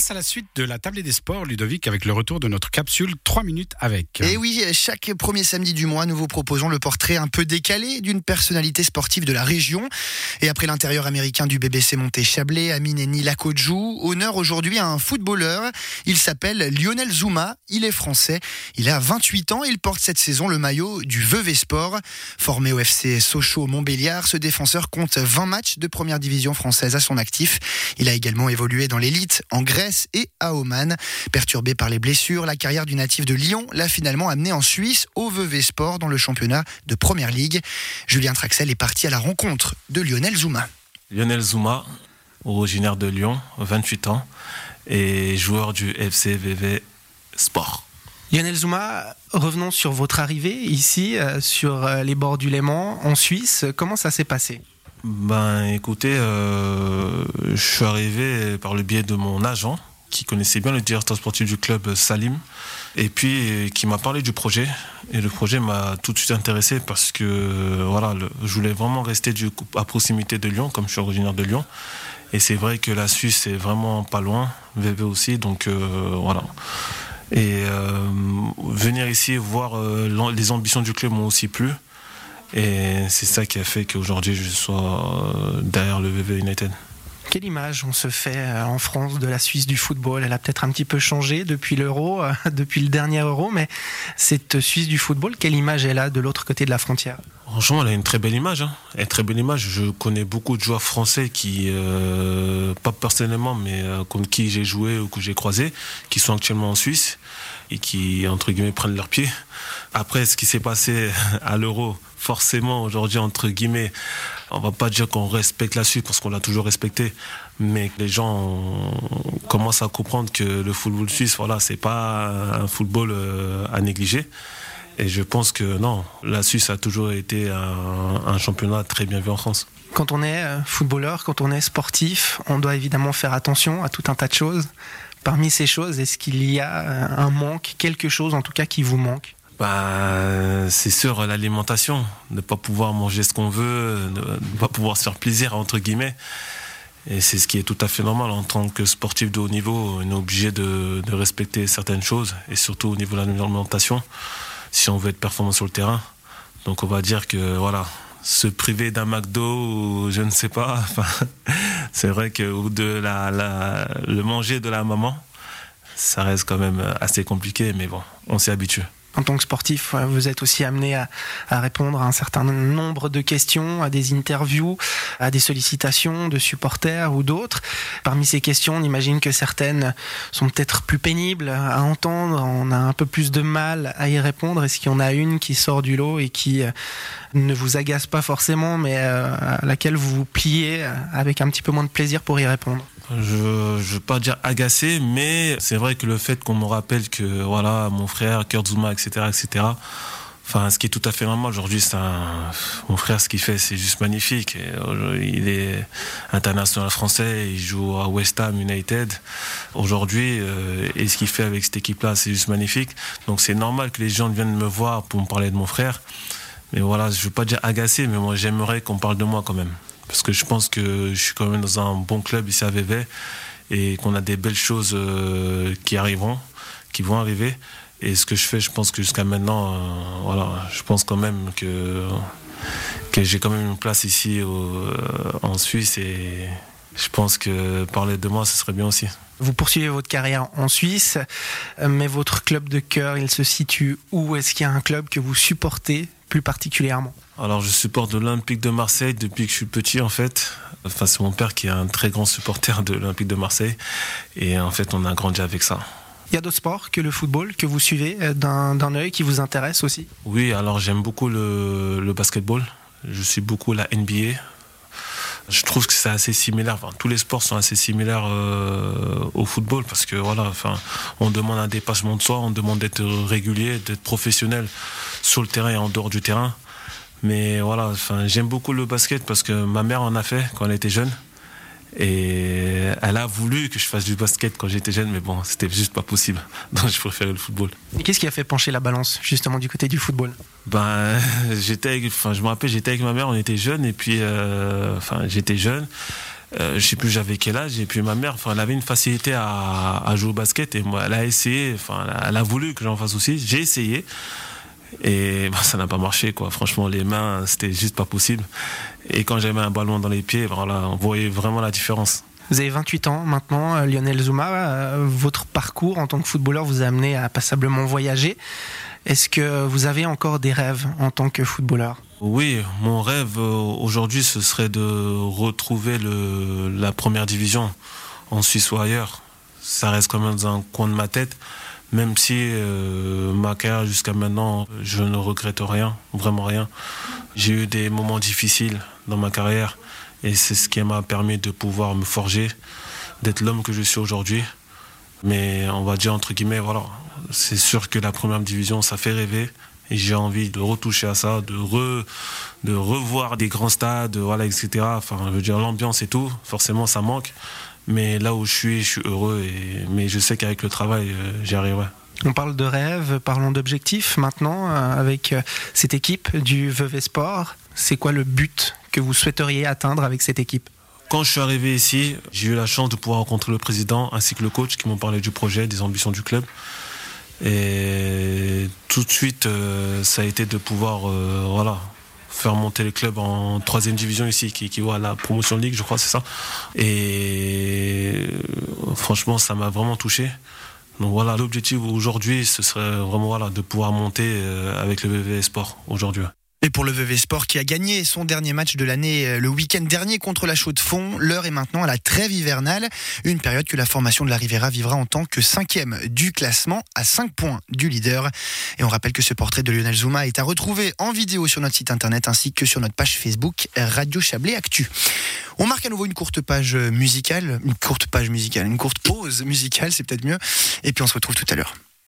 Place à la suite de la table des sports, Ludovic, avec le retour de notre capsule 3 minutes avec. Et oui, chaque premier samedi du mois, nous vous proposons le portrait un peu décalé d'une personnalité sportive de la région. Et après l'intérieur américain du BBC Monté Chablais, Amineni Lakodjou, honneur aujourd'hui à un footballeur. Il s'appelle Lionel Zouma, il est français. Il a 28 ans et il porte cette saison le maillot du Vevey Sport. Formé au FC Sochaux-Montbéliard, ce défenseur compte 20 matchs de première division française à son actif. Il a également évolué dans l'élite en Grèce et à Oman. Perturbé par les blessures, la carrière du natif de Lyon l'a finalement amené en Suisse au Vevey Sport dans le championnat de Première Ligue. Julien Traxel est parti à la rencontre de Lionel Zouma. Lionel Zouma, originaire de Lyon, 28 ans, et joueur du FC Vevey Sport. Lionel Zouma, revenons sur votre arrivée ici, euh, sur euh, les bords du Léman, en Suisse. Comment ça s'est passé? Ben écoutez, euh, je suis arrivé par le biais de mon agent qui connaissait bien le directeur sportif du club Salim et puis qui m'a parlé du projet et le projet m'a tout de suite intéressé parce que voilà, je voulais vraiment rester à proximité de Lyon comme je suis originaire de Lyon et c'est vrai que la Suisse est vraiment pas loin, VV aussi donc euh, voilà. Et euh, venir ici voir les ambitions du club m'ont aussi plu. Et c'est ça qui a fait qu'aujourd'hui je sois euh, derrière le VV United. Quelle image on se fait euh, en France de la Suisse du football? Elle a peut-être un petit peu changé depuis l'euro, euh, depuis le dernier euro, mais cette Suisse du football, quelle image elle a de l'autre côté de la frontière? Franchement, elle a une très belle image. Hein. Une très belle image. Je connais beaucoup de joueurs français qui, pas personnellement, mais comme qui j'ai joué ou que j'ai croisé, qui sont actuellement en Suisse et qui, entre guillemets, prennent leurs pieds. Après, ce qui s'est passé à l'euro, forcément, aujourd'hui, entre guillemets, on va pas dire qu'on respecte la Suisse parce qu'on l'a toujours respecté, mais les gens commencent à comprendre que le football suisse, voilà, c'est pas un football euh, à négliger. Et je pense que non, la Suisse a toujours été un, un championnat très bien vu en France. Quand on est euh, footballeur, quand on est sportif, on doit évidemment faire attention à tout un tas de choses. Parmi ces choses, est-ce qu'il y a euh, un manque, quelque chose en tout cas qui vous manque? Bah, c'est sûr, l'alimentation, ne pas pouvoir manger ce qu'on veut, ne pas pouvoir se faire plaisir, entre guillemets. Et c'est ce qui est tout à fait normal en tant que sportif de haut niveau. On est obligé de, de respecter certaines choses, et surtout au niveau de l'alimentation, si on veut être performant sur le terrain. Donc on va dire que voilà, se priver d'un McDo ou je ne sais pas. c'est vrai que ou de la, la, le manger de la maman, ça reste quand même assez compliqué, mais bon, on s'est habitué en tant que sportif, vous êtes aussi amené à, répondre à un certain nombre de questions, à des interviews, à des sollicitations de supporters ou d'autres. Parmi ces questions, on imagine que certaines sont peut-être plus pénibles à entendre, on a un peu plus de mal à y répondre. Est-ce qu'il y en a une qui sort du lot et qui euh, ne vous agace pas forcément, mais euh, à laquelle vous vous pliez avec un petit peu moins de plaisir pour y répondre? Je ne veux pas dire agacé, mais c'est vrai que le fait qu'on me rappelle que voilà mon frère, Kurt Zuma, etc., etc. Enfin, ce qui est tout à fait normal aujourd'hui, c'est mon frère, ce qu'il fait, c'est juste magnifique. Il est international français, il joue à West Ham United aujourd'hui, euh, et ce qu'il fait avec cette équipe-là, c'est juste magnifique. Donc c'est normal que les gens viennent me voir pour me parler de mon frère. Mais voilà, je veux pas dire agacé, mais moi j'aimerais qu'on parle de moi quand même parce que je pense que je suis quand même dans un bon club ici à Vevey et qu'on a des belles choses euh, qui arriveront, qui vont arriver. Et ce que je fais, je pense que jusqu'à maintenant, euh, voilà, je pense quand même que, que j'ai quand même une place ici euh, en Suisse et je pense que parler de moi, ce serait bien aussi. Vous poursuivez votre carrière en Suisse, mais votre club de cœur, il se situe où? Est-ce qu'il y a un club que vous supportez plus particulièrement? Alors, je supporte l'Olympique de Marseille depuis que je suis petit, en fait. Enfin, c'est mon père qui est un très grand supporter de l'Olympique de Marseille. Et en fait, on a grandi avec ça. Il y a d'autres sports que le football que vous suivez euh, d'un œil qui vous intéresse aussi? Oui, alors j'aime beaucoup le, le, basketball. Je suis beaucoup la NBA. Je trouve que c'est assez similaire. Tous les sports sont assez similaires euh, au football parce que voilà, enfin, on demande un dépassement de soi, on demande d'être régulier, d'être professionnel sur le terrain et en dehors du terrain. Mais voilà, enfin, j'aime beaucoup le basket parce que ma mère en a fait quand elle était jeune. Et elle a voulu que je fasse du basket quand j'étais jeune, mais bon, c'était juste pas possible. Donc je préférais le football. Et qu'est-ce qui a fait pencher la balance justement du côté du football? Ben, j'étais, enfin, je me rappelle, j'étais avec ma mère, on était jeunes, et puis, euh, enfin, j'étais jeune. euh, je sais plus j'avais quel âge et puis ma mère enfin elle avait une facilité à, jouer au basket et moi elle a essayé enfin elle a voulu que j'en fasse aussi j'ai essayé et bah, ça n'a pas marché quoi franchement les mains c'était juste pas possible et quand j'avais un ballon dans les pieds voilà on voyait vraiment la différence vous avez 28 ans maintenant, euh, Lionel Zuma. Euh, votre parcours en tant que footballeur vous a amené à passablement voyager. Est-ce que vous avez encore des rêves en tant que footballeur? Oui, mon rêve euh, aujourd'hui, ce serait de retrouver le, la première division en Suisse ou ailleurs. Ça reste quand même dans un coin de ma tête, même si ma carrière jusqu'à maintenant, je ne regrette rien, vraiment rien. J'ai eu des moments difficiles dans ma carrière et c'est ce qui m'a permis de pouvoir me forger, d'être l'homme que je suis aujourd'hui. Mais on va dire entre guillemets, voilà, c'est sûr que la première division, ça fait rêver. Et j'ai envie de retoucher à ça, de, re, de revoir des grands stades, voilà, etc. Enfin, je veux dire, l'ambiance et tout, forcément, ça manque. Mais là où je suis, je suis heureux. Et, mais je sais qu'avec le travail, euh, j'y arriverai. On parle de rêve, parlons d'objectifs maintenant euh, avec euh, cette équipe du Vevey Sport. C'est quoi le but que vous souhaiteriez atteindre avec cette équipe? Quand je suis arrivé ici, j'ai eu la chance de pouvoir rencontrer le président ainsi que le coach qui m'ont parlé du projet, des ambitions du club. Et tout de suite, ça a été de pouvoir voilà, faire monter le club en troisième division ici, qui équivaut à la promotion de ligue, je crois, c'est ça. Et franchement, ça m'a vraiment touché. Donc voilà, l'objectif aujourd'hui, ce serait vraiment voilà, de pouvoir monter euh, avec le VV Sport aujourd'hui. Et pour le VV Sport qui a gagné son dernier match de l'année euh, le week-end dernier contre la Chaux de Fonds, l'heure est maintenant à la trêve hivernale, une période que la formation de la Rivera vivra en tant que cinquième du classement à 5 points du leader. Et on rappelle que ce portrait de Lionel Zuma est à retrouver en vidéo sur notre site internet ainsi que sur notre page Facebook Radio Chablais Actu. On marque à nouveau une courte page musicale, une courte page musicale, une courte pause musicale, c'est peut-être mieux. Et puis on se retrouve tout à l'heure.